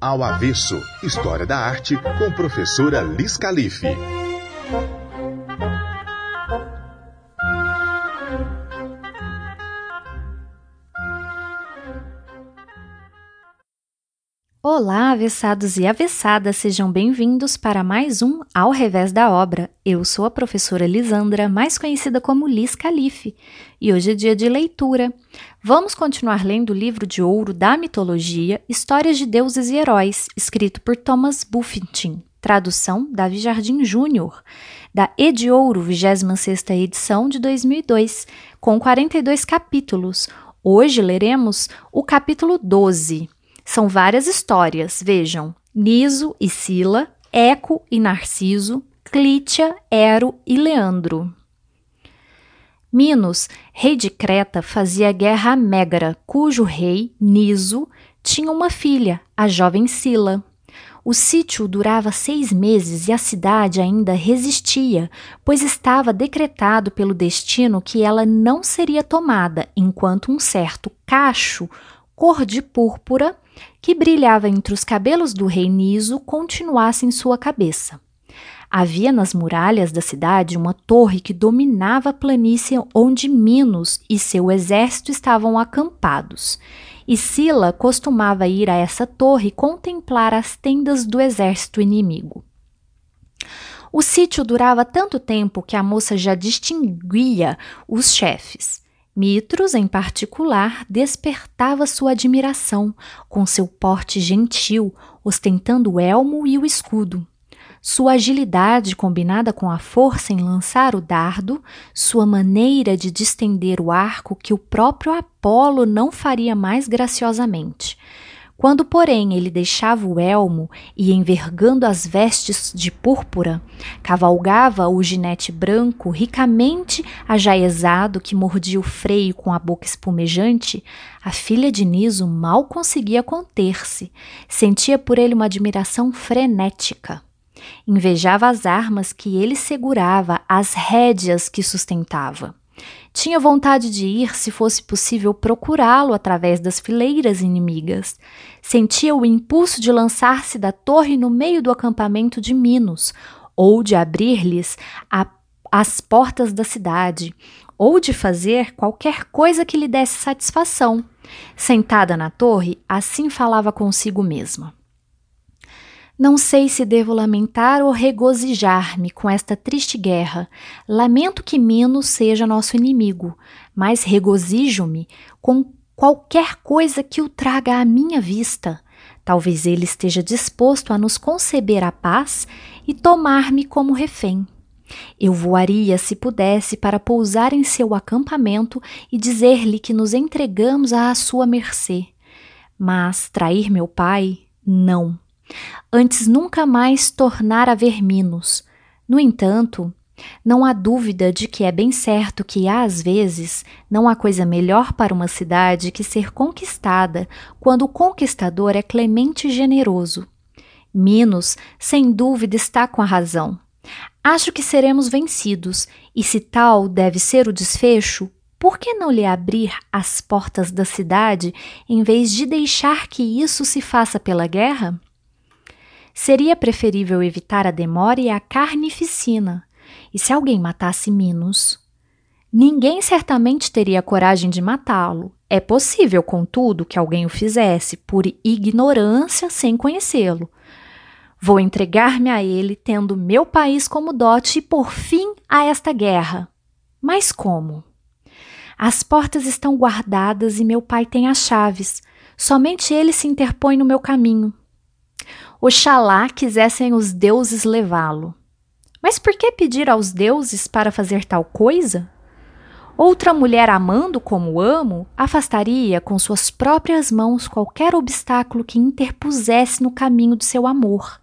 Ao Avesso História da Arte com professora Liz Calife. Olá, avessados e avessadas, sejam bem-vindos para mais um Ao Revés da Obra. Eu sou a professora Lisandra, mais conhecida como Liz Calife, e hoje é dia de leitura. Vamos continuar lendo o livro de ouro da mitologia Histórias de Deuses e Heróis, escrito por Thomas Buffington, tradução Davi Jardim Júnior, da Edi Ouro, 26ª edição de 2002, com 42 capítulos. Hoje leremos o capítulo 12. São várias histórias, vejam: Niso e Sila, Eco e Narciso, Clítia, Ero e Leandro. Minos, rei de Creta, fazia guerra a Megara, cujo rei, Niso, tinha uma filha, a jovem Sila. O sítio durava seis meses e a cidade ainda resistia, pois estava decretado pelo destino que ela não seria tomada enquanto um certo cacho, cor de púrpura, que brilhava entre os cabelos do rei Niso continuasse em sua cabeça. Havia nas muralhas da cidade uma torre que dominava a planície onde Minos e seu exército estavam acampados. E Sila costumava ir a essa torre contemplar as tendas do exército inimigo. O sítio durava tanto tempo que a moça já distinguia os chefes. Mitros, em particular, despertava sua admiração com seu porte gentil, ostentando o elmo e o escudo. Sua agilidade, combinada com a força em lançar o dardo, sua maneira de distender o arco que o próprio Apolo não faria mais graciosamente, quando, porém, ele deixava o elmo e, envergando as vestes de púrpura, cavalgava o ginete branco ricamente ajaezado que mordia o freio com a boca espumejante, a filha de Niso mal conseguia conter-se. Sentia por ele uma admiração frenética. Invejava as armas que ele segurava, as rédeas que sustentava. Tinha vontade de ir, se fosse possível, procurá-lo através das fileiras inimigas. Sentia o impulso de lançar-se da torre no meio do acampamento de Minos, ou de abrir-lhes as portas da cidade, ou de fazer qualquer coisa que lhe desse satisfação. Sentada na torre, assim falava consigo mesma. Não sei se devo lamentar ou regozijar-me com esta triste guerra. Lamento que Minos seja nosso inimigo, mas regozijo-me com qualquer coisa que o traga à minha vista. Talvez ele esteja disposto a nos conceber a paz e tomar-me como refém. Eu voaria, se pudesse, para pousar em seu acampamento e dizer-lhe que nos entregamos à sua mercê. Mas trair meu pai, não antes nunca mais tornar a ver Minos. No entanto, não há dúvida de que é bem certo que, às vezes, não há coisa melhor para uma cidade que ser conquistada quando o conquistador é clemente e generoso. Minos, sem dúvida, está com a razão. Acho que seremos vencidos, e se tal deve ser o desfecho, por que não lhe abrir as portas da cidade em vez de deixar que isso se faça pela guerra? Seria preferível evitar a demora e a carnificina. E se alguém matasse Minos? Ninguém certamente teria coragem de matá-lo. É possível, contudo, que alguém o fizesse por ignorância sem conhecê-lo. Vou entregar-me a ele, tendo meu país como dote e por fim a esta guerra. Mas como? As portas estão guardadas e meu pai tem as chaves. Somente ele se interpõe no meu caminho. Oxalá quisessem os deuses levá-lo. Mas por que pedir aos deuses para fazer tal coisa? Outra mulher amando como amo afastaria com suas próprias mãos qualquer obstáculo que interpusesse no caminho do seu amor.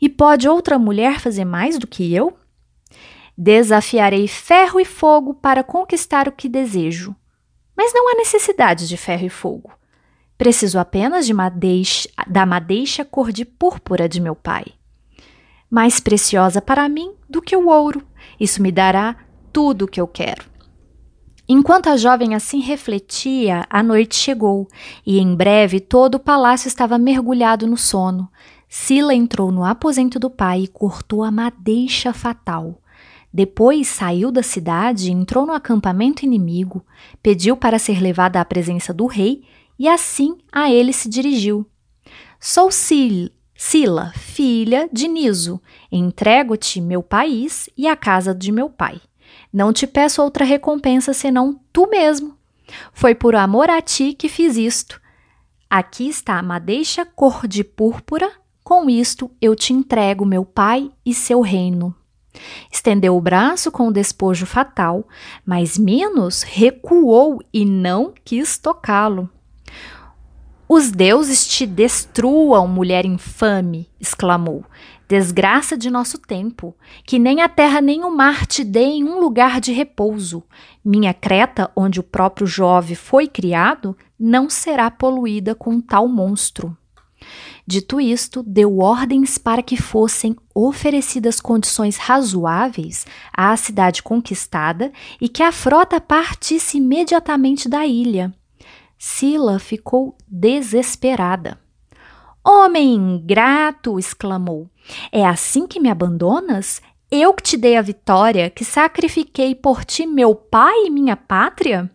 E pode outra mulher fazer mais do que eu? Desafiarei ferro e fogo para conquistar o que desejo. Mas não há necessidade de ferro e fogo. Preciso apenas de madeixa, da madeixa cor de púrpura de meu pai. Mais preciosa para mim do que o ouro. Isso me dará tudo o que eu quero. Enquanto a jovem assim refletia, a noite chegou, e em breve todo o palácio estava mergulhado no sono. Sila entrou no aposento do pai e cortou a madeixa fatal. Depois saiu da cidade, entrou no acampamento inimigo, pediu para ser levada à presença do rei e assim a ele se dirigiu. Sou Sil Sila, filha de Niso. Entrego-te meu país e a casa de meu pai. Não te peço outra recompensa senão tu mesmo. Foi por amor a ti que fiz isto. Aqui está a madeixa cor de púrpura, com isto eu te entrego meu pai e seu reino. Estendeu o braço com o despojo fatal, mas Minos recuou e não quis tocá-lo. Os deuses te destruam, mulher infame! exclamou desgraça de nosso tempo, que nem a terra nem o mar te deem um lugar de repouso. Minha Creta, onde o próprio Jove foi criado, não será poluída com tal monstro. Dito isto, deu ordens para que fossem oferecidas condições razoáveis à cidade conquistada e que a frota partisse imediatamente da ilha. Sila ficou desesperada. Homem ingrato! exclamou. É assim que me abandonas? Eu que te dei a vitória, que sacrifiquei por ti meu pai e minha pátria?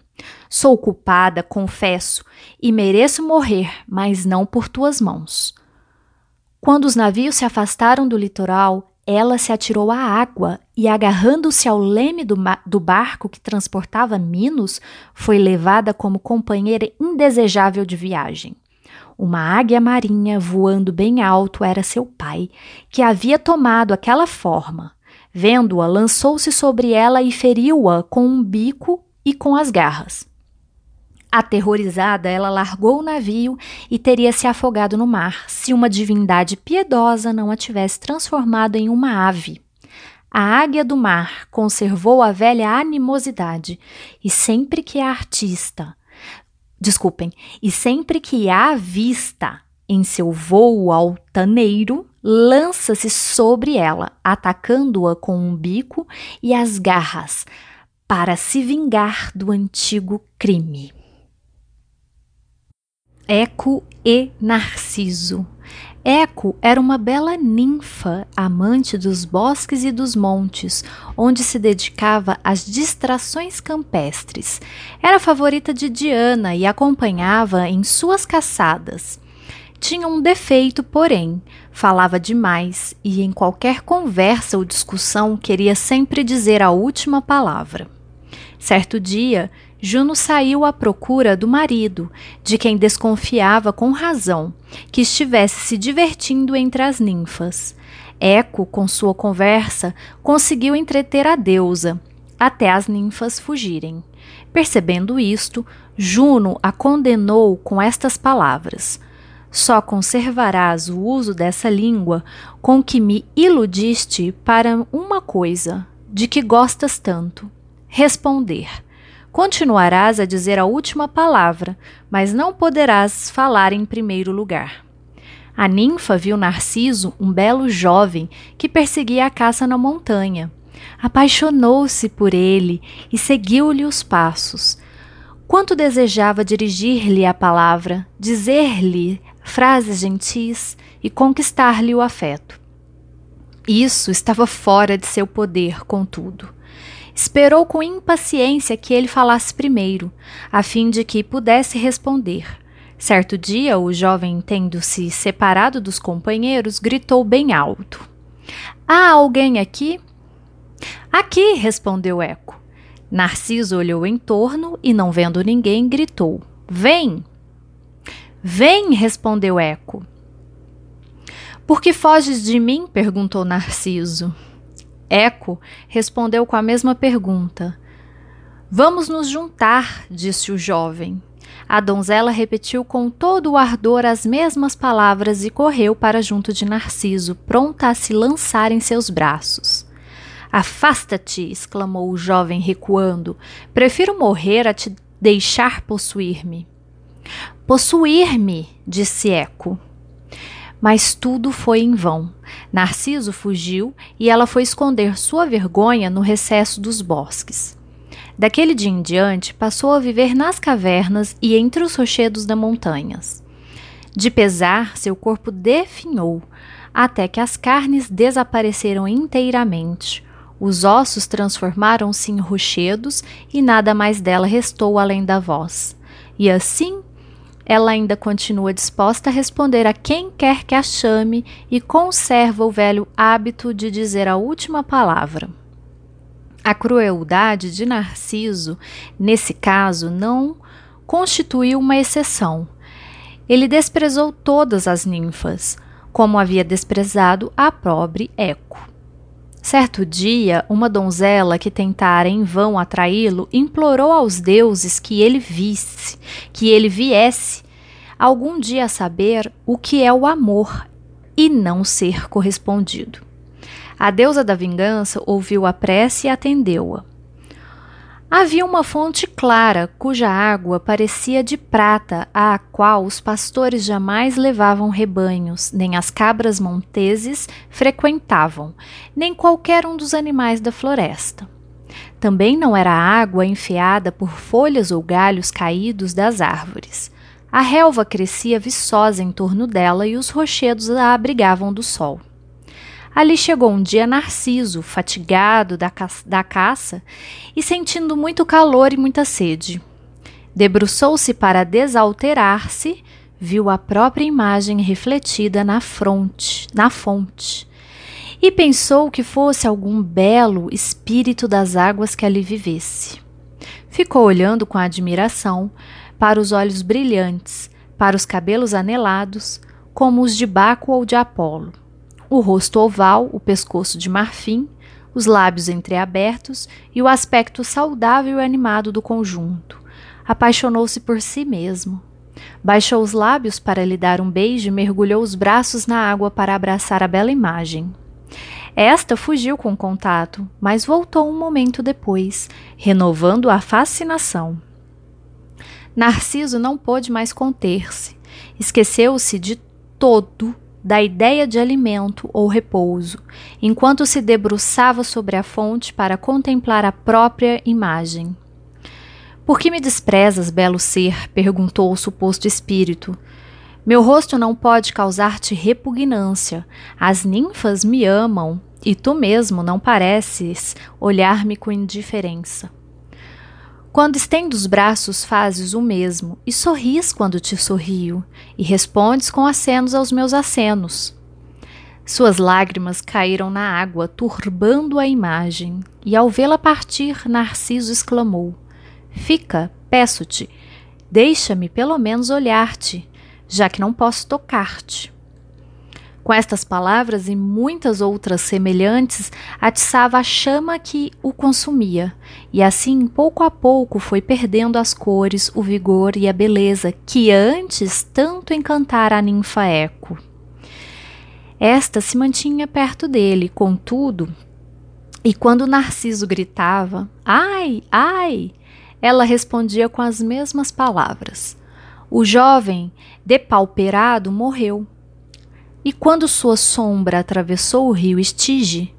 Sou culpada, confesso, e mereço morrer, mas não por tuas mãos. Quando os navios se afastaram do litoral, ela se atirou à água e, agarrando-se ao leme do, do, barco que transportava Minos, foi levada como companheira indesejável de viagem. Uma águia marinha voando bem alto era seu pai, que havia tomado aquela forma. Vendo-a, lançou-se sobre ela e feriu-a com um bico e com as garras. Aterrorizada, ela largou o navio e teria se afogado no mar se uma divindade piedosa não a tivesse transformado em uma ave. A águia do mar conservou a velha animosidade e sempre que a artista desculpem, e sempre que a vista em seu voo altaneiro, lança-se sobre ela, atacando-a com um bico e as garras, para se vingar do antigo crime. Eco e Narciso Eco era uma bela ninfa, amante dos bosques e dos montes, onde se dedicava às distrações campestres. Era favorita de Diana e acompanhava em suas caçadas. Tinha um defeito, porém, falava demais e em qualquer conversa ou discussão queria sempre dizer a última palavra. Certo dia, Juno saiu à procura do marido, de quem desconfiava com razão, que estivesse se divertindo entre as ninfas. Eco, com sua conversa, conseguiu entreter a deusa, até as ninfas fugirem. Percebendo isto, Juno a condenou com estas palavras: Só conservarás o uso dessa língua com que me iludiste para uma coisa, de que gostas tanto: responder. Continuarás a dizer a última palavra, mas não poderás falar em primeiro lugar. A ninfa viu Narciso, um belo jovem, que perseguia a caça na montanha. Apaixonou-se por ele e seguiu-lhe os passos. Quanto desejava dirigir-lhe a palavra, dizer-lhe frases gentis e conquistar-lhe o afeto. Isso estava fora de seu poder, contudo. Esperou com impaciência que ele falasse primeiro, a fim de que pudesse responder. Certo dia, o jovem, tendo-se separado dos companheiros, gritou bem alto: Há alguém aqui? Aqui, respondeu Eco. Narciso olhou em torno e, não vendo ninguém, gritou: Vem! Vem! respondeu Eco. Por que foges de mim? perguntou Narciso. Eco respondeu com a mesma pergunta. Vamos nos juntar, disse o jovem. A donzela repetiu com todo o ardor as mesmas palavras e correu para junto de Narciso, pronta a se lançar em seus braços. Afasta-te! exclamou o jovem, recuando. Prefiro morrer a te deixar possuir-me. Possuir-me! disse Eco. Mas tudo foi em vão. Narciso fugiu e ela foi esconder sua vergonha no recesso dos bosques. Daquele dia em diante, passou a viver nas cavernas e entre os rochedos das montanhas. De pesar, seu corpo definhou, até que as carnes desapareceram inteiramente. Os ossos transformaram-se em rochedos e nada mais dela restou além da voz. E assim, ela ainda continua disposta a responder a quem quer que a chame e conserva o velho hábito de dizer a última palavra. A crueldade de Narciso, nesse caso, não constituiu uma exceção. Ele desprezou todas as ninfas, como havia desprezado a pobre Eco. Certo dia, uma donzela que tentara em vão atraí-lo implorou aos deuses que ele visse, que ele viesse algum dia saber o que é o amor e não ser correspondido. A deusa da vingança ouviu a prece e atendeu-a. Havia uma fonte clara, cuja água parecia de prata, à qual os pastores jamais levavam rebanhos, nem as cabras monteses frequentavam, nem qualquer um dos animais da floresta. Também não era água enfiada por folhas ou galhos caídos das árvores. A relva crescia viçosa em torno dela e os rochedos a abrigavam do sol. Ali chegou um dia Narciso, fatigado da, ca da caça e sentindo muito calor e muita sede. Debruçou-se para desalterar-se, viu a própria imagem refletida na fronte, na fonte, e pensou que fosse algum belo espírito das águas que ali vivesse. Ficou olhando com admiração para os olhos brilhantes, para os cabelos anelados, como os de Baco ou de Apolo o rosto oval, o pescoço de marfim, os lábios entreabertos e o aspecto saudável e animado do conjunto. Apaixonou-se por si mesmo. Baixou os lábios para lhe dar um beijo e mergulhou os braços na água para abraçar a bela imagem. Esta fugiu com o contato, mas voltou um momento depois, renovando a fascinação. Narciso não pôde mais conter-se. Esqueceu-se de todo da ideia de alimento ou repouso, enquanto se debruçava sobre a fonte para contemplar a própria imagem. Por que me desprezas, belo ser? perguntou o suposto espírito. Meu rosto não pode causar-te repugnância. As ninfas me amam, e tu mesmo não pareces olhar-me com indiferença. Quando estendo os braços, fazes o mesmo, e sorris quando te sorrio, e respondes com acenos aos meus acenos. Suas lágrimas caíram na água, turbando a imagem, e ao vê-la partir, Narciso exclamou: Fica, peço-te, deixa-me pelo menos olhar-te, já que não posso tocar-te. Com estas palavras e muitas outras semelhantes, atiçava a chama que o consumia, e assim, pouco a pouco, foi perdendo as cores, o vigor e a beleza que antes tanto encantara a ninfa Eco. Esta se mantinha perto dele, contudo, e quando Narciso gritava: Ai, ai! ela respondia com as mesmas palavras. O jovem, depauperado, morreu e quando sua sombra atravessou o rio Estige,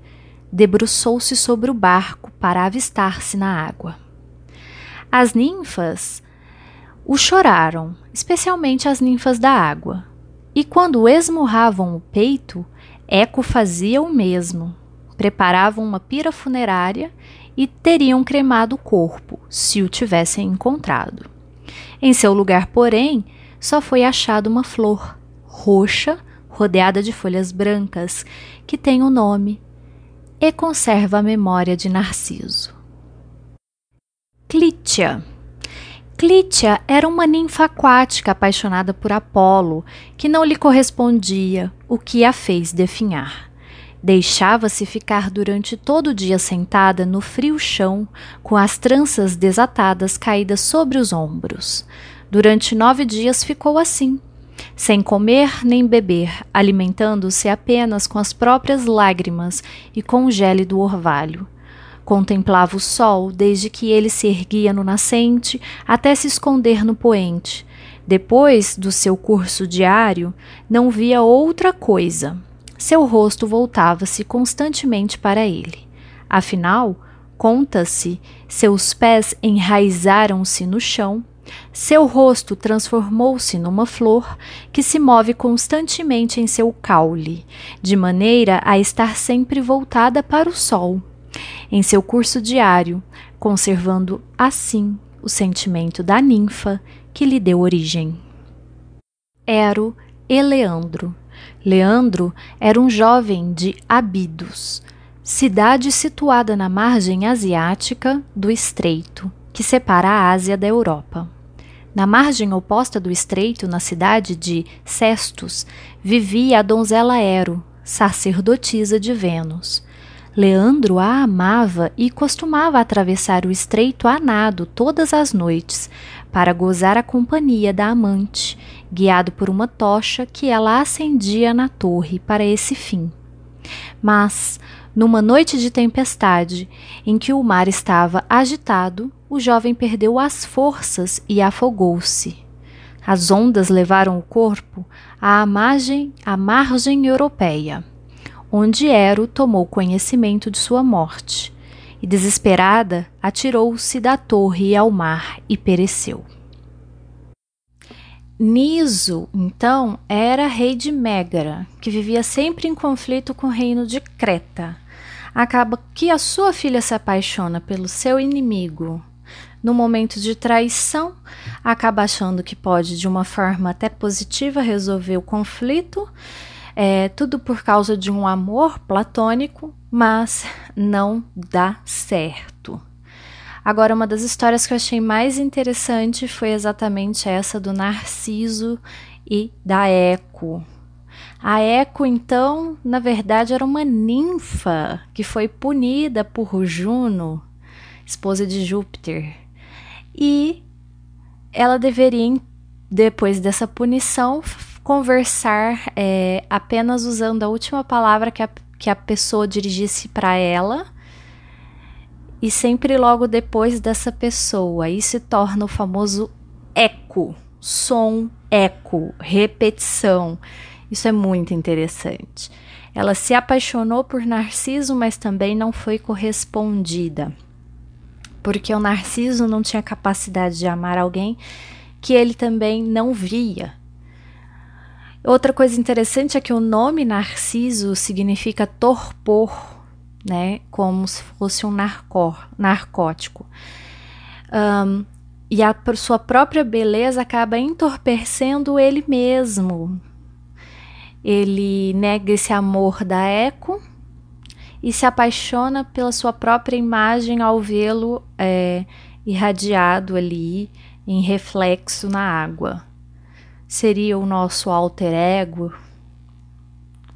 debruçou-se sobre o barco para avistar-se na água. As ninfas o choraram, especialmente as ninfas da água, e quando esmurravam o peito, Eco fazia o mesmo. Preparavam uma pira funerária e teriam cremado o corpo, se o tivessem encontrado. Em seu lugar, porém, só foi achada uma flor, roxa, rodeada de folhas brancas, que tem o um nome e conserva a memória de Narciso. Clítia Clítia era uma ninfa aquática apaixonada por Apolo, que não lhe correspondia, o que a fez definhar. Deixava-se ficar durante todo o dia sentada no frio chão, com as tranças desatadas caídas sobre os ombros. Durante nove dias ficou assim, sem comer nem beber, alimentando-se apenas com as próprias lágrimas e com o gélido orvalho. Contemplava o sol desde que ele se erguia no nascente até se esconder no poente. Depois do seu curso diário, não via outra coisa. Seu rosto voltava-se constantemente para ele. Afinal, conta-se Seus pés enraizaram-se no chão, seu rosto transformou-se numa flor que se move constantemente em seu caule, de maneira a estar sempre voltada para o sol, em seu curso diário, conservando assim o sentimento da ninfa que lhe deu origem. Ero e Leandro. Leandro era um jovem de Abidos, cidade situada na margem asiática do estreito, que separa a Ásia da Europa. Na margem oposta do estreito, na cidade de Cestos, vivia a donzela Ero, sacerdotisa de Vênus. Leandro a amava e costumava atravessar o estreito a nado todas as noites para gozar a companhia da amante, guiado por uma tocha que ela acendia na torre para esse fim. Mas, numa noite de tempestade, em que o mar estava agitado, o jovem perdeu as forças e afogou-se. As ondas levaram o corpo à margem, à margem europeia, onde Ero tomou conhecimento de sua morte, e desesperada atirou-se da torre ao mar e pereceu. Niso, então, era rei de Mégara, que vivia sempre em conflito com o reino de Creta. Acaba que a sua filha se apaixona pelo seu inimigo, no momento de traição, acaba achando que pode, de uma forma até positiva, resolver o conflito, é, tudo por causa de um amor platônico, mas não dá certo. Agora, uma das histórias que eu achei mais interessante foi exatamente essa do Narciso e da Eco. A Eco, então, na verdade, era uma ninfa que foi punida por Juno, esposa de Júpiter, e ela deveria, depois dessa punição, conversar é, apenas usando a última palavra que a, que a pessoa dirigisse para ela e sempre logo depois dessa pessoa. Aí se torna o famoso eco, som, eco, repetição. Isso é muito interessante. Ela se apaixonou por Narciso, mas também não foi correspondida porque o Narciso não tinha capacidade de amar alguém que ele também não via. Outra coisa interessante é que o nome Narciso significa torpor, né? Como se fosse um narcó, narcótico. Um, e a sua própria beleza acaba entorpecendo ele mesmo. Ele nega esse amor da Eco e se apaixona pela sua própria imagem ao vê-lo é, irradiado ali em reflexo na água. Seria o nosso alter ego,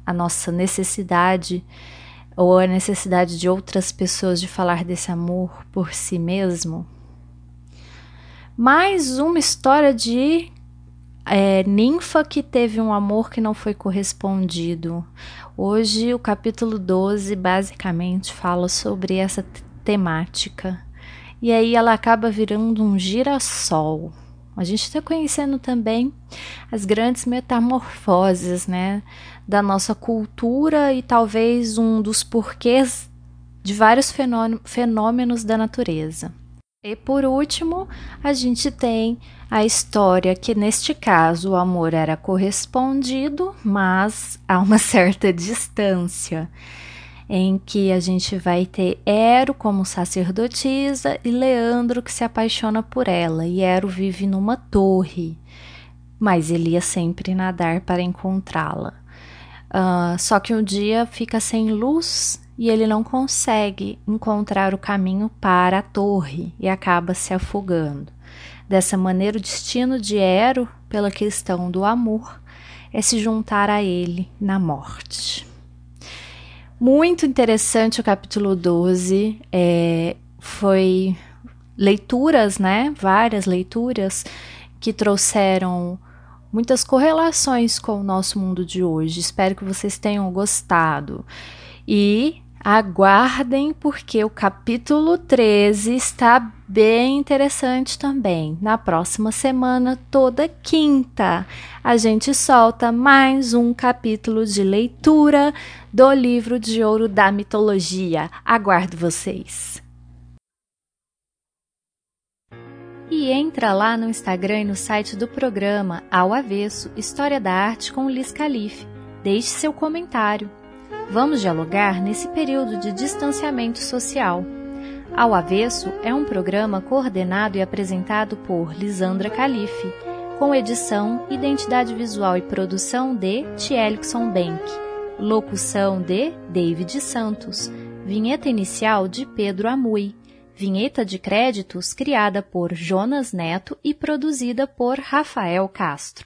a nossa necessidade ou a necessidade de outras pessoas de falar desse amor por si mesmo? Mais uma história de é, ninfa que teve um amor que não foi correspondido. Hoje, o capítulo 12 basicamente fala sobre essa temática. E aí ela acaba virando um girassol. A gente está conhecendo também as grandes metamorfoses né, da nossa cultura e talvez um dos porquês de vários fenômenos da natureza. E por último, a gente tem a história que, neste caso, o amor era correspondido, mas a uma certa distância, em que a gente vai ter Ero como sacerdotisa e Leandro que se apaixona por ela, e Ero vive numa torre, mas ele ia sempre nadar para encontrá-la. Uh, só que um dia fica sem luz e ele não consegue encontrar o caminho para a torre e acaba se afogando. Dessa maneira, o destino de Ero, pela questão do amor, é se juntar a ele na morte. Muito interessante o capítulo 12. É, foi leituras, né? Várias leituras que trouxeram muitas correlações com o nosso mundo de hoje. Espero que vocês tenham gostado. E Aguardem, porque o capítulo 13 está bem interessante também. Na próxima semana, toda quinta, a gente solta mais um capítulo de leitura do livro de ouro da mitologia. Aguardo vocês! E entra lá no Instagram e no site do programa Ao Avesso História da Arte com Liz Calife. Deixe seu comentário. Vamos dialogar nesse período de distanciamento social. Ao Avesso é um programa coordenado e apresentado por Lisandra Calife, com edição, identidade visual e produção de Tielixon Bank, locução de David Santos, vinheta inicial de Pedro Amui. Vinheta de créditos criada por Jonas Neto e produzida por Rafael Castro.